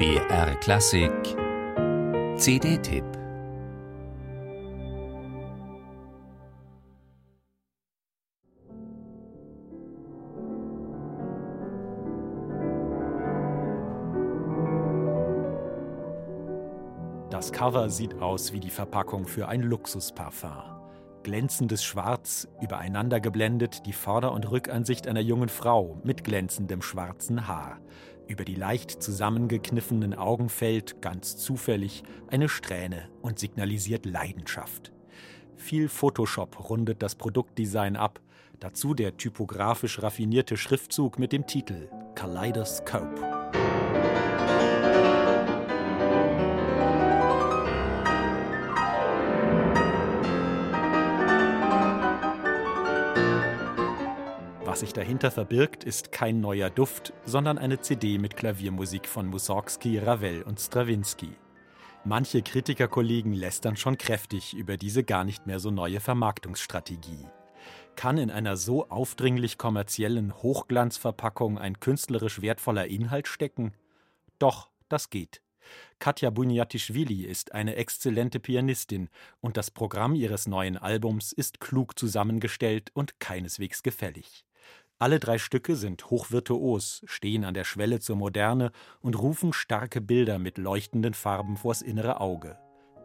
BR Klassik CD-Tipp Das Cover sieht aus wie die Verpackung für ein Luxusparfum. Glänzendes Schwarz, übereinander geblendet die Vorder- und Rückansicht einer jungen Frau mit glänzendem schwarzen Haar. Über die leicht zusammengekniffenen Augen fällt, ganz zufällig, eine Strähne und signalisiert Leidenschaft. Viel Photoshop rundet das Produktdesign ab, dazu der typografisch raffinierte Schriftzug mit dem Titel Kaleidoscope. Was sich dahinter verbirgt, ist kein neuer Duft, sondern eine CD mit Klaviermusik von Mussorgsky, Ravel und Strawinski. Manche Kritikerkollegen lästern schon kräftig über diese gar nicht mehr so neue Vermarktungsstrategie. Kann in einer so aufdringlich kommerziellen Hochglanzverpackung ein künstlerisch wertvoller Inhalt stecken? Doch, das geht. Katja Bunjatischvili ist eine exzellente Pianistin und das Programm ihres neuen Albums ist klug zusammengestellt und keineswegs gefällig. Alle drei Stücke sind hochvirtuos, stehen an der Schwelle zur Moderne und rufen starke Bilder mit leuchtenden Farben vors innere Auge.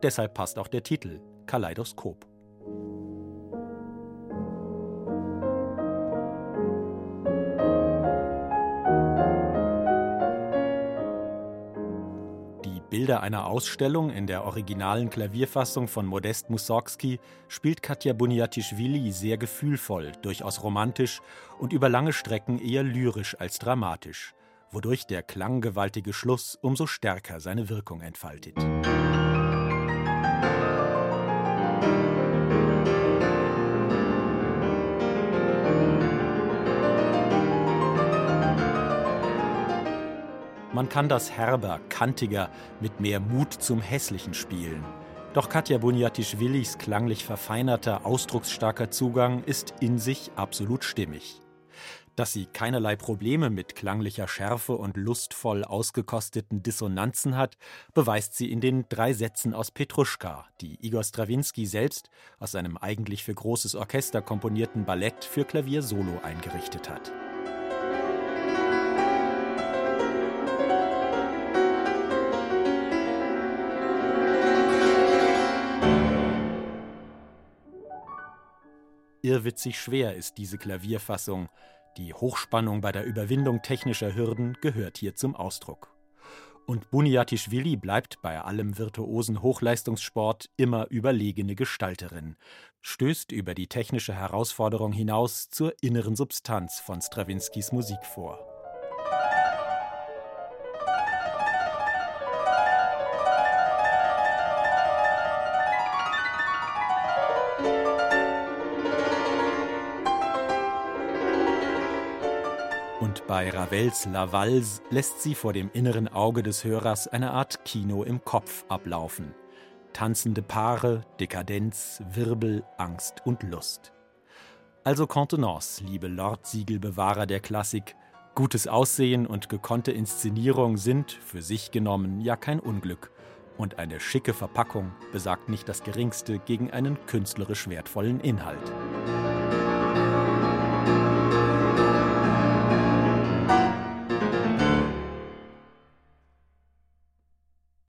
Deshalb passt auch der Titel Kaleidoskop. Bilder einer Ausstellung in der originalen Klavierfassung von Modest Mussorgsky spielt Katja Buniatischvili sehr gefühlvoll, durchaus romantisch und über lange Strecken eher lyrisch als dramatisch, wodurch der klanggewaltige Schluss umso stärker seine Wirkung entfaltet. Man kann das herber, kantiger, mit mehr Mut zum Hässlichen spielen. Doch Katja Bunjatischwilis klanglich verfeinerter, ausdrucksstarker Zugang ist in sich absolut stimmig. Dass sie keinerlei Probleme mit klanglicher Schärfe und lustvoll ausgekosteten Dissonanzen hat, beweist sie in den drei Sätzen aus Petruschka, die Igor Strawinski selbst aus seinem eigentlich für großes Orchester komponierten Ballett für Klavier solo eingerichtet hat. Irrwitzig schwer ist diese Klavierfassung. Die Hochspannung bei der Überwindung technischer Hürden gehört hier zum Ausdruck. Und Buniatischvili bleibt bei allem virtuosen Hochleistungssport immer überlegene Gestalterin, stößt über die technische Herausforderung hinaus zur inneren Substanz von Strawinskys Musik vor. Und bei Ravels La Valse lässt sie vor dem inneren Auge des Hörers eine Art Kino im Kopf ablaufen. Tanzende Paare, Dekadenz, Wirbel, Angst und Lust. Also Contenance, liebe Lord-Siegelbewahrer der Klassik, gutes Aussehen und gekonnte Inszenierung sind, für sich genommen, ja kein Unglück. Und eine schicke Verpackung besagt nicht das geringste gegen einen künstlerisch wertvollen Inhalt.